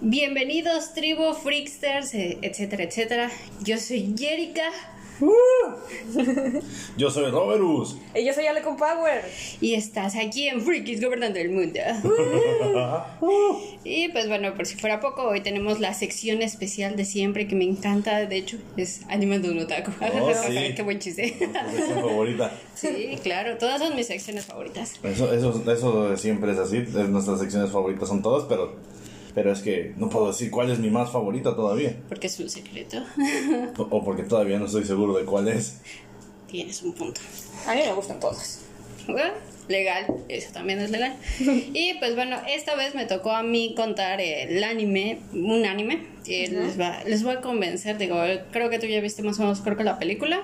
Bienvenidos, tribu, freaksters, eh, etcétera, etcétera. Yo soy Jerica. Yo soy Roberus. Y yo soy Ale con Power. Y estás aquí en Freakies Gobernando el Mundo. y pues bueno, por si fuera poco, hoy tenemos la sección especial de siempre que me encanta. De hecho, es Animando un Otaku. Oh, sí. Qué buen chiste. Tu sección favorita. sí, claro, todas son mis secciones favoritas. Eso, eso, eso siempre es así. es- Nuestras secciones favoritas son todas, pero, pero es que no puedo decir cuál es mi más favorita todavía. Porque es un secreto. O, o porque todavía no estoy seguro de cuál es. Tienes un punto. A mí me gustan todas. Bueno, legal, eso también es legal. Y pues bueno, esta vez me tocó a mí contar el anime, un anime. Y les, va, les voy a convencer, digo, creo que tú ya viste más o menos, creo que la película.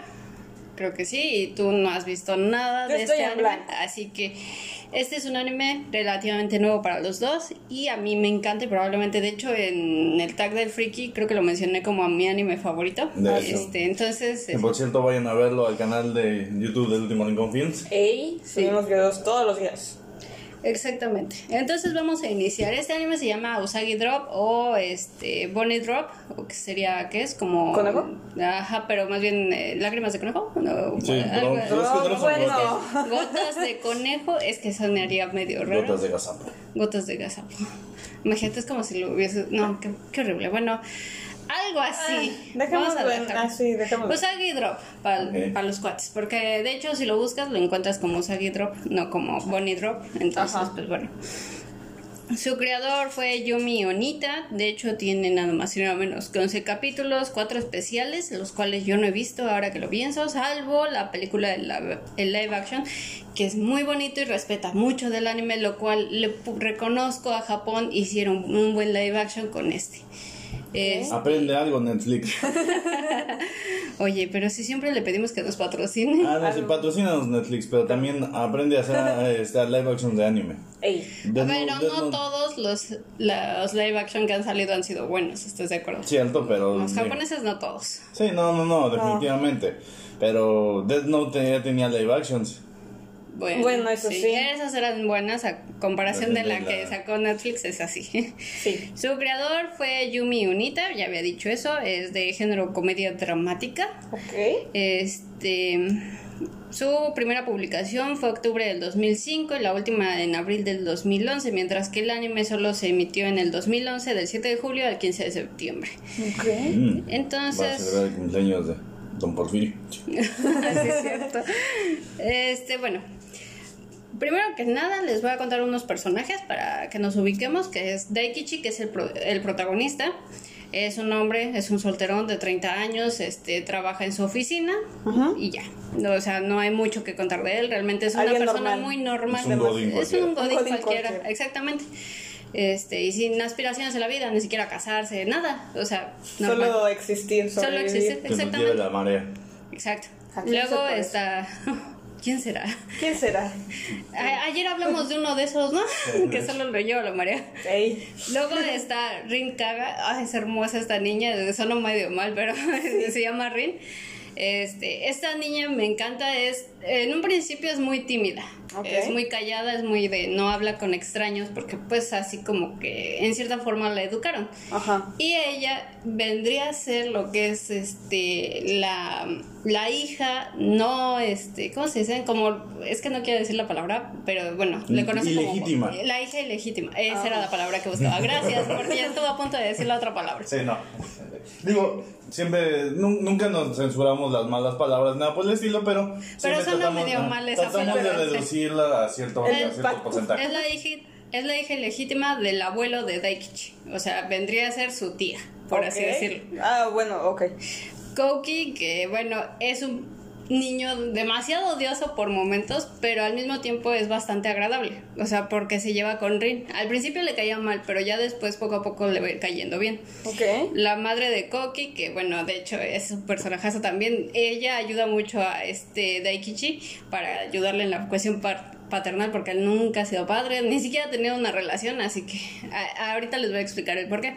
Creo que sí, y tú no has visto nada Yo de estoy este en anime. blanco. Así que este es un anime relativamente nuevo para los dos. Y a mí me encanta, y probablemente, de hecho, en el tag del Freaky, creo que lo mencioné como a mi anime favorito. De hecho. Este, entonces, Y por cierto, vayan a verlo al canal de YouTube del último Lincoln Films. Ey, subimos videos todos los días. Exactamente. Entonces vamos a iniciar. Este anime se llama Usagi Drop o este Bonnie Drop, o que sería, ¿qué es? Como... ¿Conejo? Ajá, pero más bien eh, lágrimas de conejo. No, Sí, algo- no bueno. gotas. Gotas de conejo, es que sonaría medio raro. Gotas de gazapo. Gotas de gazapo. Imagínate, es como si lo hubiese... No, qué, qué horrible. Bueno, algo así. Ah, dejémoslo Vamos a en- dejarlo. ah, sí, dejémoslo. Usagi Drop para Ok. los cuates. Porque de hecho, si lo buscas, lo encuentras como Usagi Drop, no como Bonnie Drop. Entonces, Ajá. pues bueno. Su creador fue Yumi Onita. De hecho, tiene nada más y nada menos que 11 capítulos, 4 especiales, los cuales yo no he visto ahora que lo pienso, salvo la película de la, el live action, que es muy bonito y respeta mucho del anime, lo cual le pu- reconozco a Japón. Hicieron un buen live action con este. Es- Aprende algo, Netflix. Oye, pero si siempre le pedimos que nos patrocine. Ah, no, sí, patrocínanos Netflix, pero también aprende a hacer eh, este, live action de anime. Ey. Pero no todos los, los live action que han salido han sido buenos, ¿estás de acuerdo? Cierto, pero. Los japoneses no todos. Sí, no, no, no, definitivamente. Pero Death Note ya tenía live actions. Bueno, Bueno, eso sí. Esas eran buenas a comparación de la que sacó Netflix, es así. Sí. Su creador fue Yumi Unita, ya había dicho eso, es de género comedia dramática. Ok. Este, su primera publicación fue octubre del 2005 y la última en abril del 2011, mientras que el anime solo se emitió en el 2011 del 7 de julio al 15 de septiembre. Ok. Mm. Va a Entonces, celebrar el cumpleaños de Don Porfirio. Sí, es cierto. Este, bueno. Primero que nada, les voy a contar unos personajes para que nos ubiquemos, que es Daikichi, que es el, pro- el protagonista. Es un hombre, es un solterón de 30 años, este, trabaja en su oficina y ya. No, o sea, no hay mucho que contar de él, realmente es una Alguien persona normal. muy normal. Es un godín Es cualquiera. un godín Un godín cualquiera, cualquiera. exactamente. Este, y sin aspiraciones en la vida, ni siquiera casarse, nada. O sea, normal. Solo existir, Solo sobrevivir. existir. Que nos lleve Exactamente. la marea. Exacto. ¿A quién se Luego está. ¿Quién será? ¿Quién será? A- ayer hablamos de uno de esos, ¿no? que solo lo lleva la marea. Ey. Luego está Rin Kaga. Ay, es hermosa esta niña. Suena medio mal, pero se llama Rin. Este, esta niña me encanta, es en un principio es muy tímida, es muy callada, es muy de no habla con extraños porque pues así como que en cierta forma la educaron. Ajá. Y ella vendría a ser lo que es este la, la hija, no este, ¿cómo se dice? Como es que no quiero decir la palabra, pero bueno, le conocen Ilegítima. como la hija ilegítima. Esa era la palabra que buscaba. Gracias, porque ya estuve a punto de decir la otra palabra. Sí, no. Digo, siempre, nu- nunca nos censuramos las malas palabras, nada por el estilo, pero. siempre suena tratamos, medio ajá, mal esa Tratamos de palabra, reducirla a cierto, a El cierto porcentaje. Es la hija es la hija ilegítima del abuelo de Daikichi. O sea, vendría a ser su tía, por así decirlo. Ah, bueno, ok. Koki, que bueno, es un niño demasiado odioso por momentos, pero al mismo tiempo es bastante agradable. O sea, porque se lleva con Rin. Al principio le caía mal, pero ya después poco a poco le va a ir cayendo bien. Ok. La madre de Koki, que bueno, de hecho es un personajazo también, ella ayuda mucho a este Daikichi para ayudarle en la cuestión par- paternal porque él nunca ha sido padre, ni siquiera ha tenido una relación, así que a- ahorita les voy a explicar el por qué.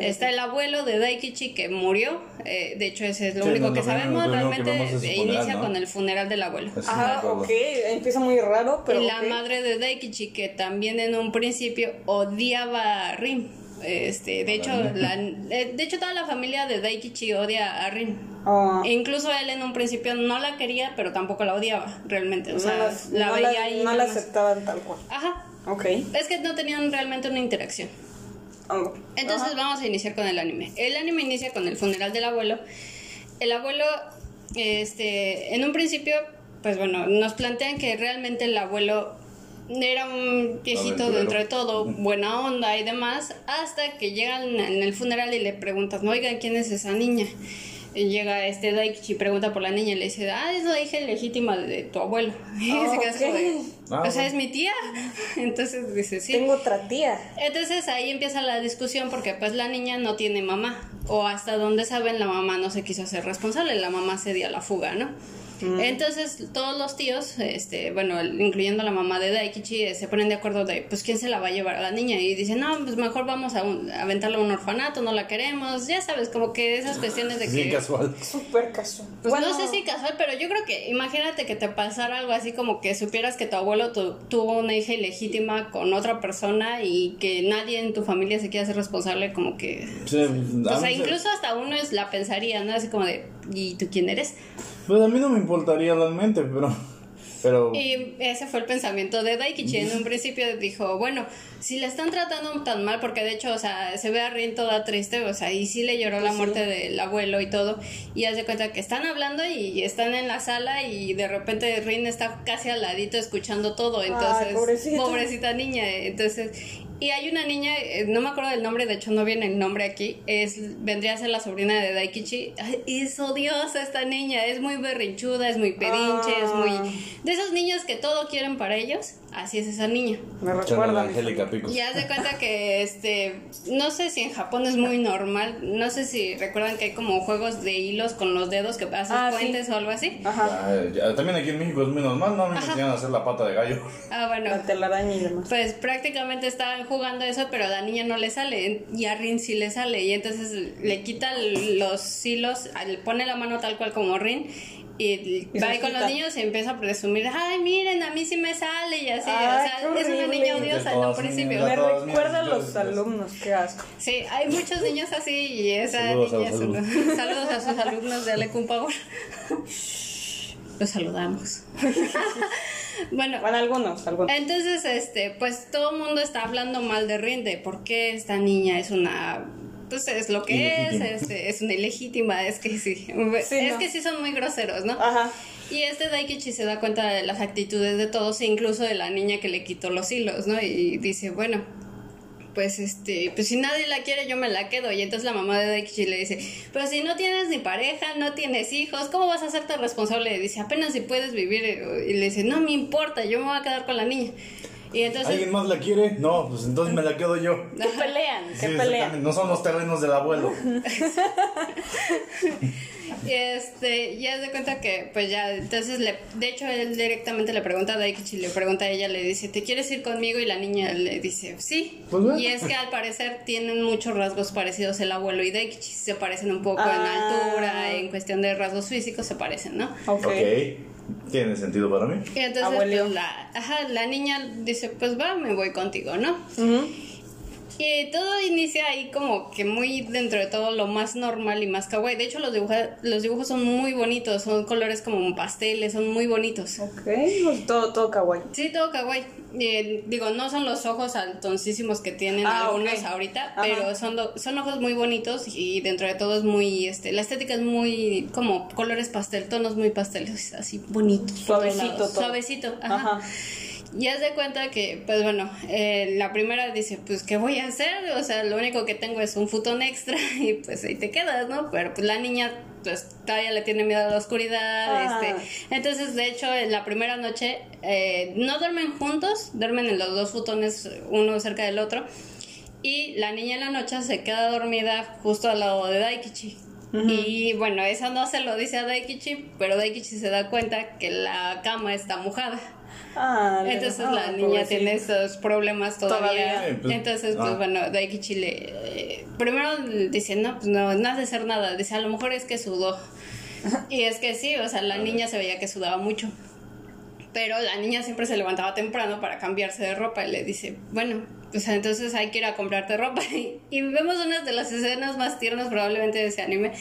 Está el abuelo de Daikichi que murió, eh, de hecho ese es lo Sí, único no, que sabemos, lo primero que realmente inicia con el funeral del abuelo. Ah, ok. Empieza muy raro, pero. y la madre de Daikichi que también en un principio odiaba a Rin. Este, de hecho, la, eh, de hecho toda la familia de Daikichi odia a Rin. Oh. E incluso él en un principio no la quería, pero tampoco la odiaba, realmente. O sea, no las- la no veía la- ahí. no la aceptaban tal cual. Ajá. Ok. Es que no tenían realmente una interacción. Oh. Entonces Ajá. vamos a iniciar con el anime. El anime inicia con el funeral del abuelo. El abuelo, este, en un principio, pues bueno, nos plantean que realmente el abuelo era un viejito dentro de todo, buena onda y demás, hasta que llegan en el funeral y le preguntas, no, oigan, ¿quién es esa niña? Y llega este Daikichi y pregunta por la niña y le dice, ah, es la hija ilegítima de tu abuelo. Y se queda. Ah, o sea, bueno. es mi tía. Entonces dice, sí. Tengo otra tía. Entonces ahí empieza la discusión porque pues la niña no tiene mamá o hasta donde saben la mamá no se quiso hacer responsable, la mamá se dio a la fuga, ¿no? Entonces todos los tíos, este, bueno, incluyendo la mamá de Daikichi, eh, se ponen de acuerdo de pues quién se la va a llevar a la niña y dicen, no, pues mejor vamos a, un- a aventarla a un orfanato, no la queremos, ya sabes, como que esas cuestiones de Bien que... casual. Súper casual. Pues Bueno, no sé si casual, pero yo creo que imagínate que te pasara algo así como que supieras que tu abuelo tu- tuvo una hija ilegítima con otra persona y que nadie en tu familia se quiera hacer responsable, como que... Sí, O sea, incluso hasta uno es la pensaría, ¿no? Así como de, ¿y tú quién eres? Pues a mí no me importaría realmente, pero. Pero. Y ese fue el pensamiento de Daikichi. En un principio dijo, bueno, si la están tratando tan mal, porque de hecho, o sea, se ve a Rin toda triste, o sea, y sí le lloró la muerte del abuelo y todo, y hace cuenta que están hablando y están en la sala y de repente Rin está casi al ladito escuchando todo, entonces, pobrecita. pobrecita niña, entonces... Y hay una niña, eh, no me acuerdo del nombre, de hecho no viene el nombre aquí, es vendría a ser la sobrina de Daikichi. Ay, es odiosa esta niña, es muy berrinchuda, es muy pedinche, es muy... Ah. De esos niños que todo quieren para ellos, así es esa niña. Me recuerda. Angélica Picos. Y haz de cuenta que, este, no sé si en Japón es muy normal, no sé si recuerdan que hay como juegos de hilos con los dedos que haces Ah, sí. puentes o algo así. Ajá. Ah, también aquí en México es muy normal, ¿no? Me enseñan a hacer la pata de gallo. Ah, bueno. La telaraña y demás. Pues prácticamente estaban jugando eso, pero a la niña no le sale y a Rin sí le sale y entonces le quita los hilos, le pone la mano tal cual como Rin y, Y va con los niños y empieza a presumir, ay miren, a mí sí me sale y así, Ay, o qué sea, es una niña odiosa en un principio. Me recuerda a los yo- alumnos, qué asco. Sí, hay muchos niños así y esa Saludos a niña una- alumnos. saludos a sus alumnos de Alecum Power. Los saludamos. bueno, Bueno, algunos, algunos. entonces, este, pues todo el mundo está hablando mal de Rinde. ¿Por qué esta niña es una... Pues es lo que Ilegítima. es, este, es una ilegítima, es que sí. Sí, es no. que sí son muy groseros, ¿no? Ajá. Y este Daikichi se da cuenta de las actitudes de todos, incluso de la niña que le quitó los hilos, ¿no? Y dice, bueno, pues este, pues si nadie la quiere, yo me la quedo. Y entonces la mamá de Daikichi le dice, pero si no tienes ni pareja, no tienes hijos, ¿cómo vas a hacerte responsable? Y dice, apenas si puedes vivir. Y le dice, no me importa, yo me voy a quedar con la niña. Y entonces... ¿Alguien más la quiere? No, pues entonces me la quedo yo. ¿Qué pelean? Sí, ¿Qué exactamente. pelean? No son los terrenos del abuelo. Y este, ya se cuenta que, pues ya, entonces, le, de hecho, él directamente le pregunta a Daikichi, le pregunta a ella, le dice, ¿te quieres ir conmigo? Y la niña le dice, sí. Pues bueno. Y es que al parecer tienen muchos rasgos parecidos el abuelo y Daikichi, se parecen un poco en Ah. altura, en cuestión de rasgos físicos se parecen, ¿no? Ok. ok. Tiene sentido para mí. Y entonces, pues, la, ajá, la niña dice, pues va, me voy contigo, ¿no? Ujú. Y todo inicia ahí como que muy dentro de todo lo más normal y más kawaii. De hecho, los, dibuja- los dibujos son muy bonitos, son colores como pasteles, son muy bonitos. Ok. pues todo, todo kawaii. Sí, todo kawaii. Eh, digo, no son los ojos altoncísimos que tienen Ah, algunos ahorita, Ajá. pero son, do- son ojos muy bonitos y dentro de todo es muy, este, la estética es muy como colores pastel, tonos muy pasteles, así bonitos. Suavecito todo. Suavecito, ajá. Ajá. Y haz de cuenta que, pues bueno, eh, la primera dice, pues, ¿qué voy a hacer? O sea, lo único que tengo es un futón extra y pues ahí te quedas, ¿no? Pero pues la niña, pues todavía le tiene miedo a la oscuridad, Ah. este. Entonces, de hecho, en la primera noche eh, no duermen juntos, duermen en los dos futones, uno cerca del otro. Y la niña en la noche se queda dormida justo al lado de Daikichi. Y bueno, eso no se lo dice a Daikichi, pero Daikichi se da cuenta que la cama está mojada. Ah, Entonces ah, la niña pobrecito. tiene esos problemas todavía. Todavía. Sí, pues, Entonces, pues ah. bueno, Daikichi le. eh, primero dice, no, pues no, no has de hacer nada. Dice, a lo mejor es que sudó. Y es que sí, o sea, la niña se veía que sudaba mucho. Pero la niña siempre se levantaba temprano para cambiarse de ropa y le dice, bueno, pues entonces hay que ir a comprarte ropa. Y, vemos una de las escenas más tiernas probablemente de ese anime.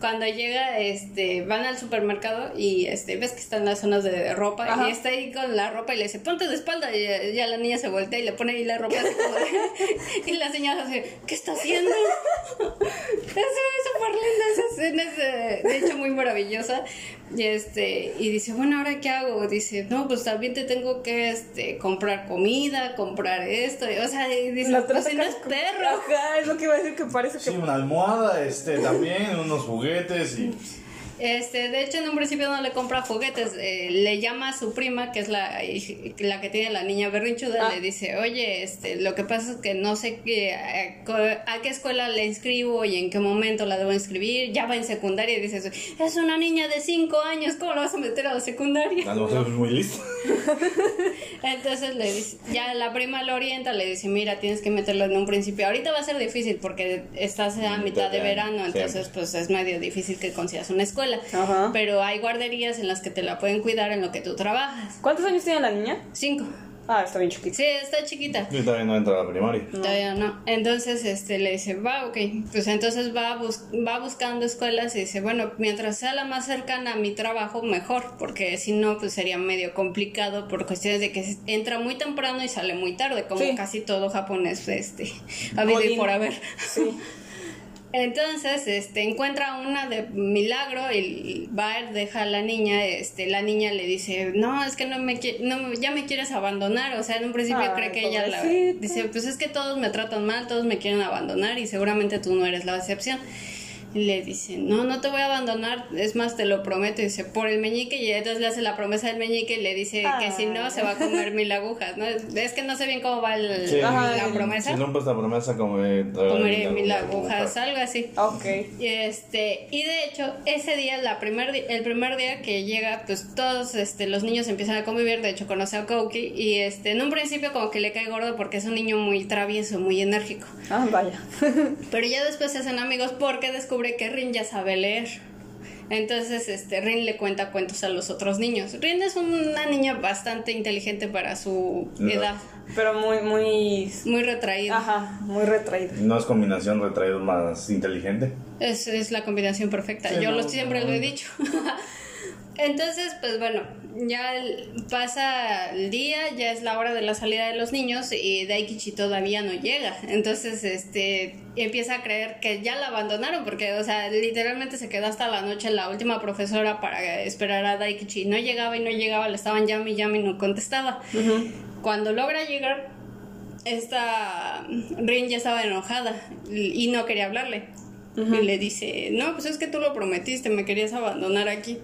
Cuando llega, este, van al supermercado y este, ves que están las zonas de ropa Ajá. y está ahí con la ropa y le dice, ponte de espalda. Y ya, ya la niña se voltea y le pone ahí la ropa así como de- y la señora hace, ¿qué está haciendo? Es súper linda esa escena, es de, de hecho muy maravillosa. Y este, y dice, bueno, ¿ahora qué hago? Dice, no, pues también te tengo que este, comprar comida, comprar esto. y, O sea, y dice, La pues si no es perro. Ajá, es lo que iba a decir que parece que. Sí, una almohada, este, también, unos juguetes y... Este, de hecho, en un principio no le compra juguetes, eh, le llama a su prima, que es la, la que tiene la niña berrinchuda, Ah. le dice, oye, este, lo que pasa es que no sé qué, a, a qué escuela le inscribo y en qué momento la debo inscribir, ya va en secundaria y dices, es una niña de 5 años, ¿cómo la vas a meter a la secundaria? A lo mejor es muy listo. Entonces le dice, ya la prima lo orienta, le dice, mira, tienes que meterlo en un principio. Ahorita va a ser difícil porque estás a mitad de verano, entonces pues es medio difícil que consigas una escuela. Ajá. Pero hay guarderías en las que te la pueden cuidar en lo que tú trabajas. ¿Cuántos años tiene la niña? Cinco. Ah, está bien chiquita. Sí, está chiquita. Yo todavía no entra a la primaria. Todavía no. Entonces, este, le dice, va, ok. Pues entonces va, bus- va buscando escuelas y dice, bueno, mientras sea la más cercana a mi trabajo, mejor, porque si no, pues sería medio complicado por cuestiones de que entra muy temprano y sale muy tarde, como Sí. casi todo japonés, este, habido y Godín. por haber. Sí. Entonces, este, encuentra una de milagro y va, deja a la niña, este, la niña le dice, no, es que no me, no, ya me quieres abandonar, o sea, en un principio Ay, cree que ella la, dice, pues es que todos me tratan mal, todos me quieren abandonar y seguramente tú no eres la excepción. Y le dice, no, no te voy a abandonar, es más, te lo prometo, y dice, por el meñique, y entonces le hace la promesa del meñique y le dice que si no, se va a comer mil agujas, ¿no? Es que no sé bien cómo va el- Sí. la promesa, Si rompes la promesa, como... comeré mil agujas, algo así. Ok. Y este, y de hecho, ese día, la primer el primer día que llega, pues todos este, los niños empiezan a convivir, de hecho conoce a Koki, y este, en un principio como que le cae gordo porque es un niño muy travieso, muy enérgico. Ah, vaya. Pero ya después se hacen amigos porque descubre que Rin ya sabe leer. Entonces, este, Rin le cuenta cuentos a los otros niños. Rin es una niña bastante inteligente para su No. edad, Pero muy, muy. muy retraída. Ajá, muy retraída. No es combinación retraído más inteligente. Es, es la combinación perfecta. Sí, Yo no, lo siempre no. lo he dicho. Entonces, pues bueno, ya pasa el día, ya es la hora de la salida de los niños y Daikichi todavía no llega. Entonces, este, empieza a creer que ya la abandonaron porque, o sea, literalmente se quedó hasta la noche la última profesora para esperar a Daikichi. No llegaba y no llegaba, le estaban llame y llame y no contestaba. Cuando logra llegar, esta Rin ya estaba enojada y no quería hablarle. Y le dice, no, pues es que tú lo prometiste, me querías abandonar aquí.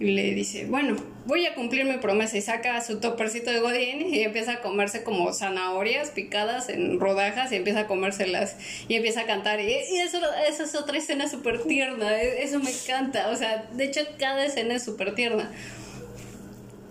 Y le dice, bueno, voy a cumplir mi promesa y saca su topercito de godín y empieza a comerse como zanahorias picadas en rodajas y empieza a comérselas y empieza a cantar. Y, eso es otra escena súper tierna, e- eso me encanta. O sea, de hecho cada escena es súper tierna.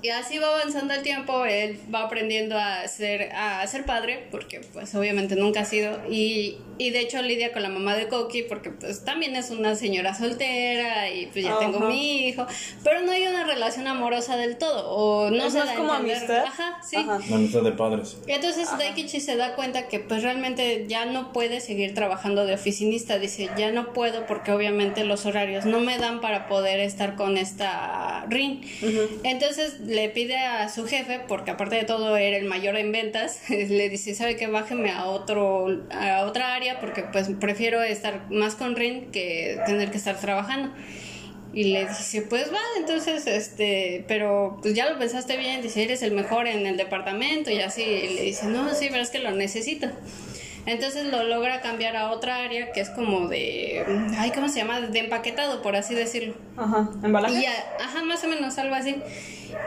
Y así va avanzando el tiempo, él va aprendiendo a ser, a ser padre, porque pues obviamente nunca ha sido, y, y de hecho lidia con la mamá de Koki, porque pues también es una señora soltera, y pues ya tengo Ajá. mi hijo, pero no hay una relación amorosa del todo, o no Es se más da a como entender. amistad. Ajá, sí. Ajá. Una amistad de padres. Entonces Daikichi se da cuenta que pues realmente ya no puede seguir trabajando de oficinista, dice, ya no puedo porque obviamente los horarios no me dan para poder estar con esta Rin. Entonces le pide a su jefe, porque aparte de todo era el mayor en ventas, le dice, ¿sabe que Bájeme a otro a otra área porque pues prefiero estar más con Rin que tener que estar trabajando. Y le dice, pues va, entonces, este, pero pues ya lo pensaste bien, dice, eres el mejor en el departamento y así. Y le dice, no, sí, pero es que lo necesito. Entonces lo logra cambiar a otra área que es como de, ay, ¿cómo se llama? De empaquetado, por así decirlo. Ajá. ¿Embalaje? Y ajá, más o menos algo así.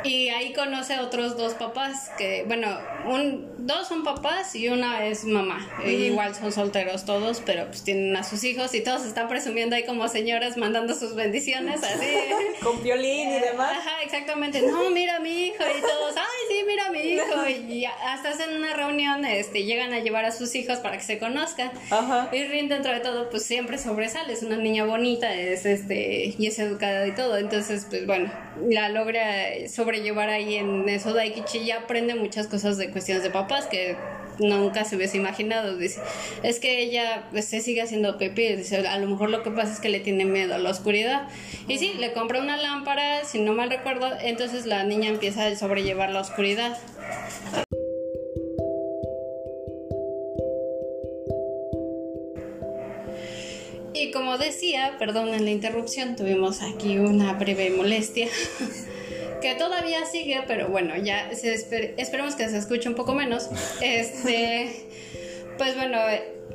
Y ahí conoce a otros dos papás, que, bueno, un, dos son papás y una es mamá. E igual son solteros todos, pero pues tienen a sus hijos y todos están presumiendo ahí como señoras mandando sus bendiciones, así. Con violín y demás. Ajá, exactamente. No, mira a mi hijo y todos, ay, sí, mira a mi hijo. Y hasta hacen una reunión, este, llegan a llevar a sus hijos para que se conozcan. Ajá. Y Rin dentro de todo, pues siempre sobresale, es una niña bonita, es este, y es educada y todo. Entonces, pues bueno, la logra sobrellevar ahí en eso. Daikichi ya aprende muchas cosas de cuestiones de papás que nunca se hubiese imaginado. Dice, es que ella pues, se sigue haciendo pipí. Dice, a lo mejor lo que pasa es que le tiene miedo a la oscuridad. Y sí, le compra una lámpara, si no mal recuerdo, entonces la niña empieza a sobrellevar la oscuridad. Y como decía, perdonen la interrupción, tuvimos aquí una breve molestia. que todavía sigue, pero bueno, ya se esper- esperemos que se escuche un poco menos. Este, pues bueno,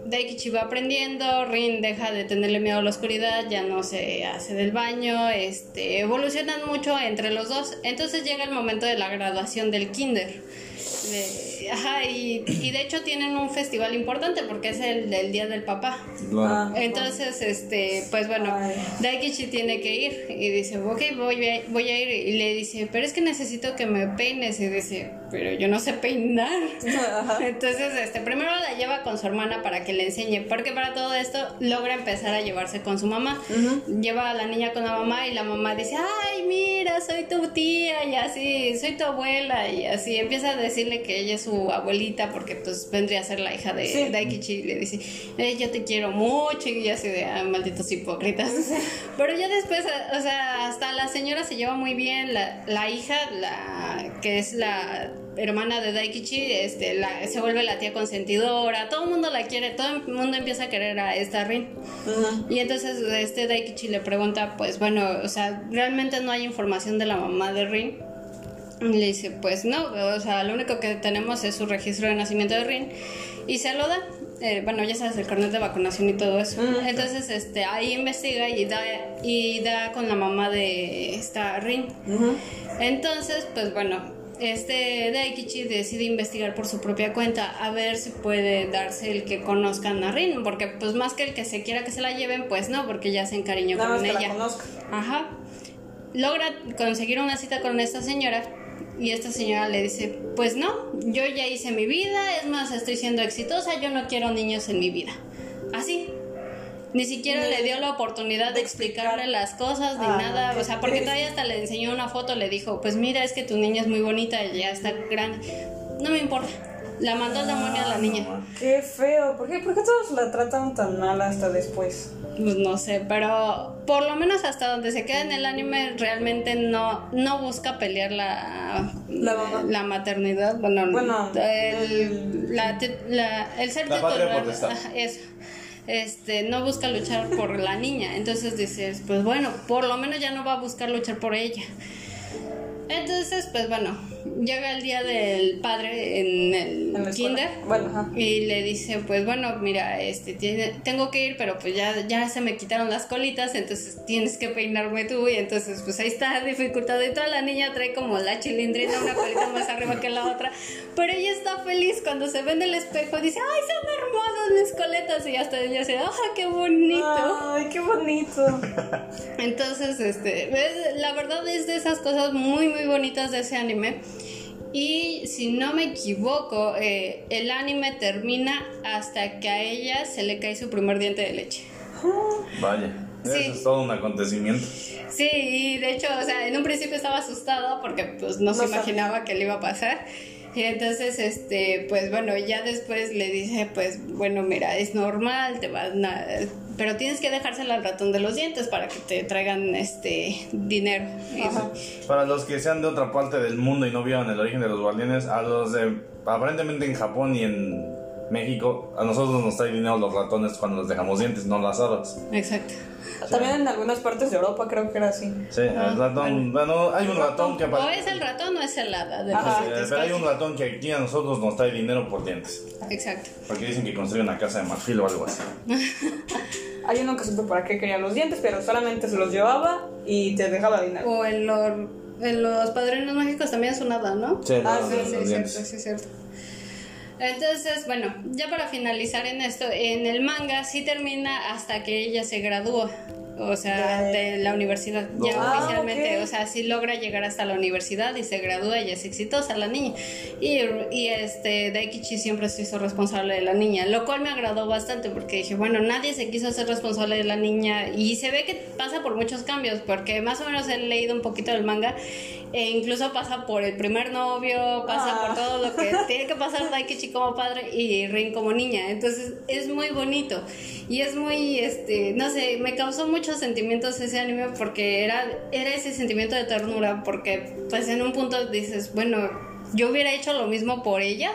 Daikichi va aprendiendo, Rin deja de tenerle miedo a la oscuridad, ya no se hace del baño, este, evolucionan mucho entre los dos. Entonces llega el momento de la graduación del kinder. De- ajá, y, y de hecho tienen un festival importante porque es el del Día del Papá. Claro. Entonces, este, pues bueno, Ay. Daikichi tiene que ir y dice, ok, voy a, voy a ir y le dice, pero es que necesito que me peines y dice, pero yo no sé peinar. Entonces, este, primero la lleva con su hermana para que le enseñe, porque para todo esto logra empezar a llevarse con su mamá. Lleva a la niña con la mamá y la mamá dice, ay, mira, soy tu tía y así, soy tu abuela y así empieza a decirle que ella es su abuelita porque pues vendría a ser la hija de Sí. Daikichi y le dice, eh, yo te quiero mucho y así de, ah, malditos hipócritas. Pero ya después, o sea, hasta la señora se lleva muy bien, la, la hija, la que es la hermana de Daikichi, este, la, se vuelve la tía consentidora, todo el mundo la quiere, todo el mundo empieza a querer a esta Rin. Y entonces este Daikichi le pregunta, pues bueno, o sea, realmente no hay información de la mamá de Rin. Y le dice, pues no, o sea, lo único que tenemos es su registro de nacimiento de Rin. Y se lo da. Eh, bueno, ya sabes, el carnet de vacunación y todo eso. Entonces, este, ahí investiga y da, y da con la mamá de esta Rin. Entonces, pues bueno, este Daikichi decide investigar por su propia cuenta a ver si puede darse el que conozcan a Rin, porque pues más que el que se quiera que se la lleven, pues no, porque ya se encariñó Nada más con que la ella. conozca. Ajá. Logra conseguir una cita con esta señora y esta señora le dice, pues no, yo ya hice mi vida, es más, estoy siendo exitosa, yo no quiero niños en mi vida. Así. Ni siquiera le dio la oportunidad de explicarle las cosas ni Ah, nada, o sea, porque triste. todavía hasta le enseñó una foto, le dijo, pues mira, es que tu niña es muy bonita, ya está grande. No me importa. La mandó al demonio a la niña. Qué feo. ¿Por qué, ¿Por qué todos la tratan tan mal hasta después? Pues no sé, pero por lo menos hasta donde se queda en el anime realmente no, no busca pelear la, La mamá. la maternidad. Bueno, Bueno, el, la, la- el ser La patria potestad. eso. Este, no busca luchar por la niña. Entonces dices, pues bueno, por lo menos ya no va a buscar luchar por ella. Entonces, pues bueno, llega el día del padre en el En kinder. Bueno, ajá. Y le dice, pues bueno, mira, este tiene, tengo que ir, pero pues ya, ya se me quitaron las colitas, entonces tienes que peinarme tú. Y entonces, pues ahí está dificultad. Y toda la niña trae como la chilindrina, una colita más arriba que la otra. Pero ella está feliz cuando se ve en el espejo dice, ay, son hermosas mis coletas. Y hasta ella dice, ¡ah, qué bonito! Ay, qué bonito. Entonces, este, es- la verdad es de esas cosas muy, muy bonitas de ese anime. Y si no me equivoco, eh, el anime termina hasta que a ella se le cae su primer diente de leche. Vaya, Sí. eso es todo un acontecimiento. Sí, y de hecho, o sea, en un principio estaba asustada porque pues no, se No imaginaba que le iba a pasar. Y entonces, este, pues bueno, ya después le dice, pues bueno, mira, es normal, te van a... Pero tienes que dejársela al ratón de los dientes para que te traigan, este, dinero. Ajá. Para los que sean de otra parte del mundo y no vieron el origen de los guardianes, a los de aparentemente en Japón y en México, a nosotros nos traen dinero los ratones cuando les dejamos dientes, no las hadas. Exacto. También en algunas partes de Europa creo que era así. Sí, el ratón, bueno, hay un ratón que O aparece. es el ratón o es el hada. De Ajá. los Sí, pero hay un ratón que aquí a nosotros nos trae dinero por dientes. Exacto. Porque dicen que construye una casa de marfil o algo así. Hay uno que supe para qué quería los dientes, pero solamente se los llevaba y te dejaba dinero. O en, lo- en los padrinos mágicos también es un hada, ¿no? Sí, Ah, sí, los Sí, dientes. cierto, sí, es cierto. Entonces, bueno, ya para finalizar en esto, en el manga sí termina hasta que ella se gradúa, o sea, de la universidad, ya Ah, oficialmente, o sea, sí logra llegar hasta la universidad y se gradúa y es exitosa la niña. Y, y este Daikichi siempre se hizo responsable de la niña, lo cual me agradó bastante porque dije, bueno, nadie se quiso hacer responsable de la niña y se ve que pasa por muchos cambios, porque más o menos he leído un poquito del manga E incluso pasa por el primer novio, pasa Ah. por todo lo que tiene que pasar Daikichi como padre y Rin como niña. Entonces es muy bonito. Y es muy, este, no sé, me causó muchos sentimientos ese anime porque era, era ese sentimiento de ternura. Porque pues en un punto dices, bueno, yo hubiera hecho lo mismo por ella,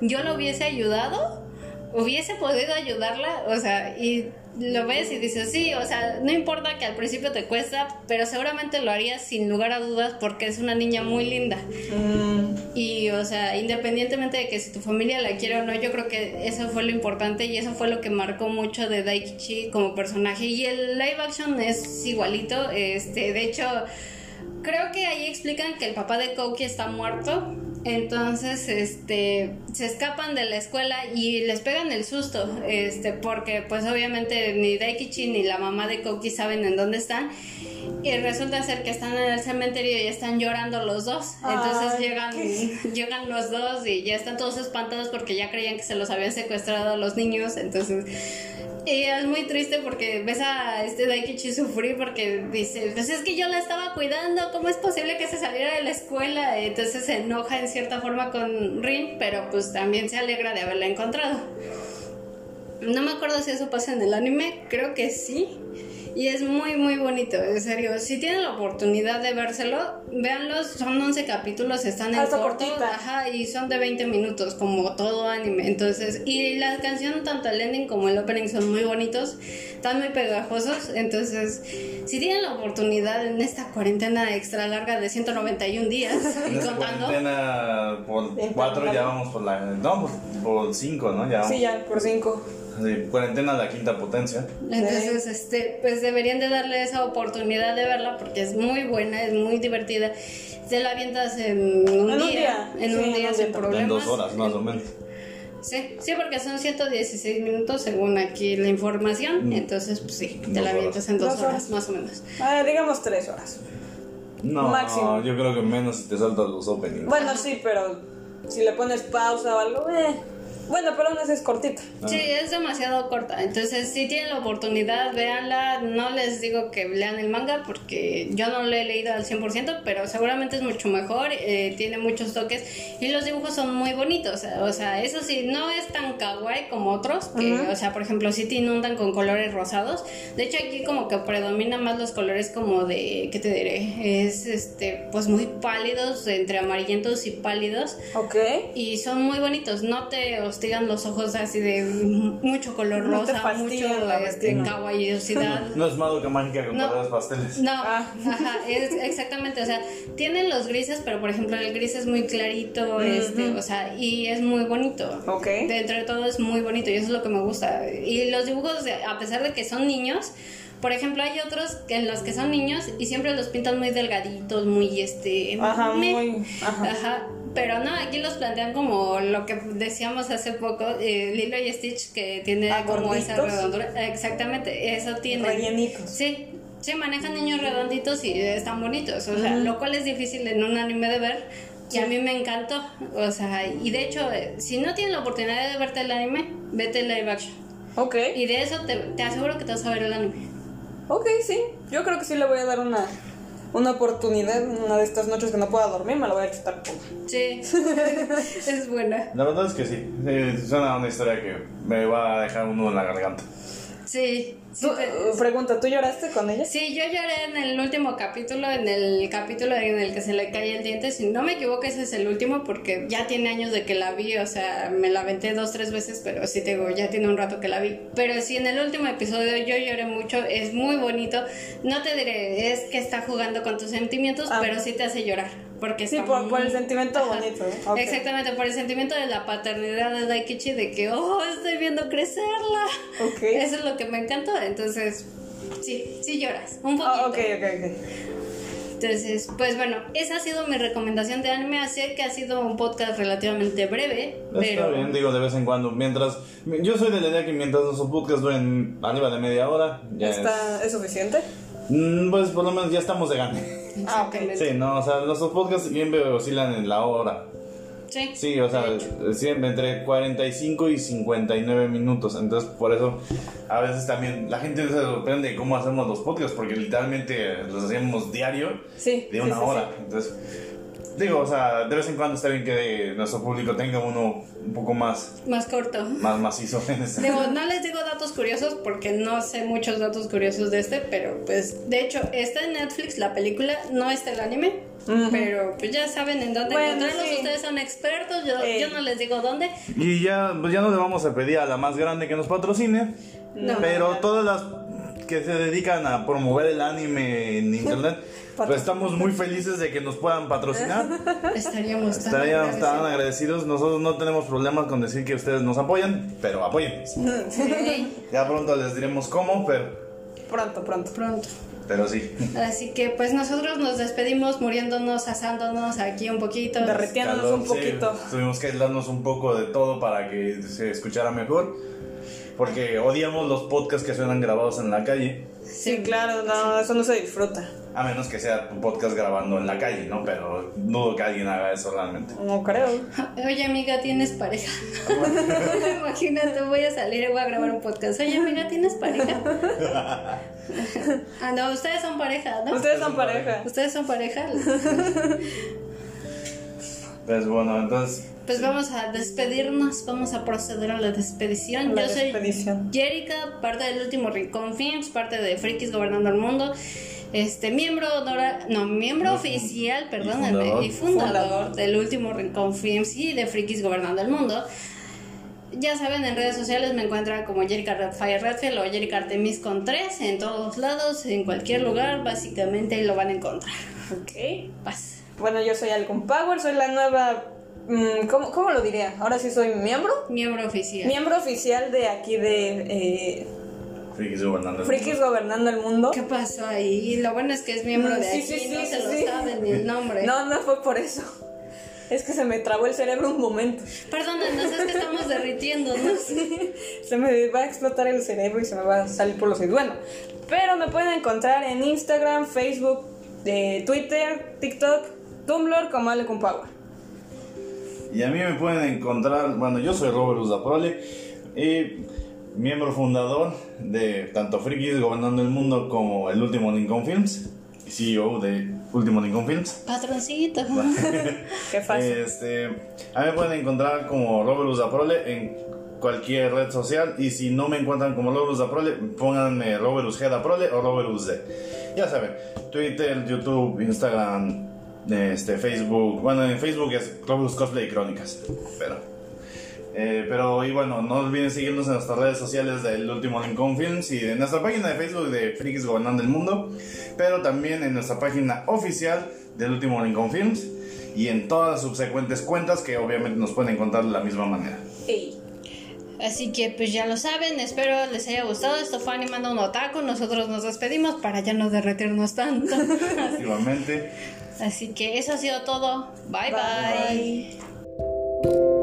yo lo hubiese ayudado, hubiese podido ayudarla, o sea, y lo ves y dices, sí, o sea, no importa que al principio te cuesta, pero seguramente lo harías sin lugar a dudas porque es una niña muy linda. Mm, Y, o sea, independientemente de que si tu familia la quiere o no, yo creo que eso fue lo importante y eso fue lo que marcó mucho de Daikichi como personaje. Y el live action es igualito, este, de hecho, creo que ahí explican que el papá de Koki está muerto. Entonces, este, se escapan de la escuela y les pegan el susto, este, porque pues obviamente ni Daikichi ni la mamá de Koki saben en dónde están. Y resulta ser que están en el cementerio y están llorando los dos. Entonces Ay, llegan, llegan los dos y ya están todos espantados porque ya creían que se los habían secuestrado a los niños. Entonces, y es muy triste porque ves a este Daikichi sufrir porque dice, pues es que yo la estaba cuidando, ¿cómo es posible que se saliera de la escuela? Entonces se enoja en cierta forma con Rin, pero pues también se alegra de haberla encontrado. No me acuerdo si eso pasa en el anime, creo que sí. Y es muy, muy bonito, en serio. Si tienen la oportunidad de vérselo, véanlos. Son 11 capítulos, están en corto. Ajá, y son de 20 minutos, como todo anime. Entonces, y la canción, tanto el ending como el opening, son muy bonitos. Están muy pegajosos. Entonces, si tienen la oportunidad en esta cuarentena extra larga de 191 días, y En esta contando. cuarentena por Bien, cuatro ya claro. vamos por la. No, por, por cinco, ¿no? Ya vamos. sí, ya, por cinco. Sí, cuarentena la quinta potencia. Entonces, este, pues deberían de darle esa oportunidad de verla porque es muy buena, es muy divertida. Te la avientas en un En un día, en sí, un día sin problemas. En dos horas más o menos. Sí, sí, porque son 116 minutos según aquí la información. Mm. Entonces, pues sí, te Dos la avientas en dos, Dos horas, horas. más o menos. Ah, digamos tres horas. No, Máximo. yo creo que menos si te saltas los openings. Bueno, sí, pero si le pones pausa o algo, eh. Bueno, pero aún así es cortita. Ah. Sí, es demasiado corta. Entonces, si tienen la oportunidad, véanla. No les digo que lean el manga porque yo no lo he leído al 100%, pero seguramente es mucho mejor. eh, tiene muchos toques y los dibujos son muy bonitos. O sea, eso sí, no es tan kawaii como otros. Que, O sea, por ejemplo, sí te inundan con colores rosados. De hecho, aquí como que predominan más los colores como de, ¿qué te diré? Es este, pues muy pálidos, entre amarillentos y pálidos. Ok. Y son muy bonitos, no te hostigan los ojos así de mucho color No rosa, fastidian mucho este, retina. caballerosidad. No es Madoka mágica con No. colores pasteles. No, Ah. ajá, es exactamente, o sea, tienen los grises, pero por ejemplo el gris es muy clarito, este, o sea, y es muy bonito. Ok. Dentro de todo es muy bonito y eso es lo que me gusta. Y los dibujos, a pesar de que son niños, por ejemplo, hay otros en los que son niños y siempre los pintan muy delgaditos, muy este. Ajá, muy- ajá. Ajá, Pero no, aquí los plantean como lo que decíamos hace poco, eh, Lilo y Stitch, que tiene Ah, como esa redondura. Exactamente, eso tiene. Rellenitos. Sí, sí, manejan niños redonditos y están bonitos, o sea, lo cual es difícil en un anime de ver. Y a mí me encantó, o sea, y de hecho, eh, si no tienes la oportunidad de verte el anime, vete el live action. Ok. Y de eso te, te aseguro que te vas a ver el anime. Ok, sí. Yo creo que sí le voy a dar una, una oportunidad. Una de estas noches que no pueda dormir, me la voy a chutar. Sí, es buena. La verdad es que sí. sí. Suena una historia que me va a dejar uno en la garganta. Sí, sí, Tú, te- eh, pregunta, ¿tú lloraste con ella? Sí, yo lloré en el último capítulo, en el capítulo en el que se le cae el diente. Si no me equivoco, ese es el último porque ya tiene años de que la vi. O sea, me la aventé dos, tres veces, pero sí te digo, ya tiene un rato que la vi. Pero sí, en el último episodio yo lloré mucho. Es muy bonito. No te diré, es que está jugando con tus sentimientos, Ah. pero sí te hace llorar. Porque Sí, está por, por el muy- sentimiento Ajá. bonito. ¿eh? Ok. Exactamente, por el sentimiento de la paternidad de Daikichi, de que, oh, estoy viendo crecerla. Ok. Eso es lo que me encantó. Entonces, sí, sí lloras. Un poquito. Ah, ok, ok, ok. Entonces, pues bueno, esa ha sido mi recomendación de anime. Sé que ha sido un podcast relativamente breve, Está pero. bien, digo, de vez en cuando. Mientras. Yo soy de la idea que mientras nuestros podcasts duren arriba de media hora, ya ¿Está, ¿Es suficiente? es. Mm, Pues por lo menos ya estamos de gane. Ah, ok. Sí, no, o sea, nuestros podcasts siempre oscilan en la hora. Sí. Sí, o sea, siempre entre 45 y 59 minutos. Entonces, por eso a veces también la gente se sorprende de cómo hacemos los podcasts, porque literalmente los hacíamos diario Sí, de sí, una sí, hora. Entonces, digo, o sea, de vez en cuando está bien que nuestro público tenga uno un poco más, Más corto. más macizo en. Digo, no les digo datos curiosos porque no sé muchos datos curiosos de este, pero pues de hecho está en Netflix la película, no está el anime, Ujú. pero pues ya saben en dónde Bueno, encontrarlos, sí. ustedes son expertos, yo, Eh. yo no les digo dónde. Y ya, pues ya no le vamos a pedir a la más grande que nos patrocine, No. pero todas las que se dedican a promover el anime en internet, pues estamos muy felices de que nos puedan patrocinar. Estaríamos tan Estaríamos tan agradecidos. agradecidos. Nosotros no tenemos problemas con decir que ustedes nos apoyan, pero apoyen. Sí, Ya pronto les diremos cómo, pero, Pronto, pronto. pronto. pero sí. Así que pues nosotros nos despedimos muriéndonos, asándonos aquí un poquito. Derretiéndonos Calor, un sí, poquito. tuvimos que aislarnos un poco de todo para que se escuchara mejor. Porque odiamos los podcasts que suenan grabados en la calle. Sí, claro, no, eso no se disfruta. A menos que sea tu podcast grabando en la calle, ¿no? Pero dudo que alguien haga eso realmente. No creo. Oye amiga, ¿tienes pareja? Imagínate, voy a salir y voy a grabar un podcast. Oye amiga, ¿tienes pareja? ah, no, ustedes son pareja, ¿no? Ustedes son pareja. Ustedes son pareja. Pues bueno, entonces Pues vamos a despedirnos, vamos a proceder a la despedición. La Yo soy. Jerica, parte del último Rincón Films, parte de Frikis Gobernando el Mundo. Este miembro honora- no, miembro oficial, fundador. y fundador, Fundador. del último Rincón Films y de Frikis Gobernando el Mundo. Ya saben, en redes sociales me encuentran como Jerica Redfire Redfield o Jerica Artemis con 3 en todos lados, en cualquier lugar, básicamente lo van a encontrar. Ok. Paz. Bueno, yo soy Alcon Power, soy la nueva. Mm, ¿cómo, ¿Cómo lo diría? Ahora sí soy miembro. Miembro oficial. Miembro oficial de aquí de eh, Frikis gobernando. el Frikis mundo. Gobernando el Mundo. ¿Qué pasó ahí? Lo bueno es que es miembro de Sí, aquí, sí, no sí, se sí, lo saben ni el nombre. No, no fue por eso. Es que se me trabó el cerebro un momento. Perdónenos, es que estamos derritiéndonos. Se me va a explotar el cerebro y se me va a salir por los oídos. Bueno, pero me pueden encontrar en Instagram, Facebook, eh, Twitter, TikTok, Tumblr como Ale con Power. Y a mí me pueden encontrar, bueno, yo soy Robert Uzaprole y miembro fundador de tanto Frikis Gobernando el Mundo como el último Lincoln Films, CEO de Último Lincoln Films. Patroncito. Qué fácil. Este, a mí me pueden encontrar como Robert Uzaprole en cualquier red social y si no me encuentran como Robert Uzaprole, pónganme Robert Uzgedaprole o Robert Uzde. Ya saben, Twitter, YouTube, Instagram, este, Facebook, bueno, en Facebook es Robert Cosplay y Crónicas, pero... eh, pero y bueno, no olviden seguirnos en nuestras redes sociales del último Lincoln Films y en nuestra página de Facebook de Frikis Gobernando el Mundo, pero también en nuestra página oficial del último Lincoln Films y en todas las subsecuentes cuentas que obviamente nos pueden encontrar de la misma manera. Ey. Así que pues ya lo saben, espero les haya gustado. Esto fue Animando un Otaku. Nosotros nos despedimos para ya no derretirnos tanto. Efectivamente. Así que eso ha sido todo. bye. bye.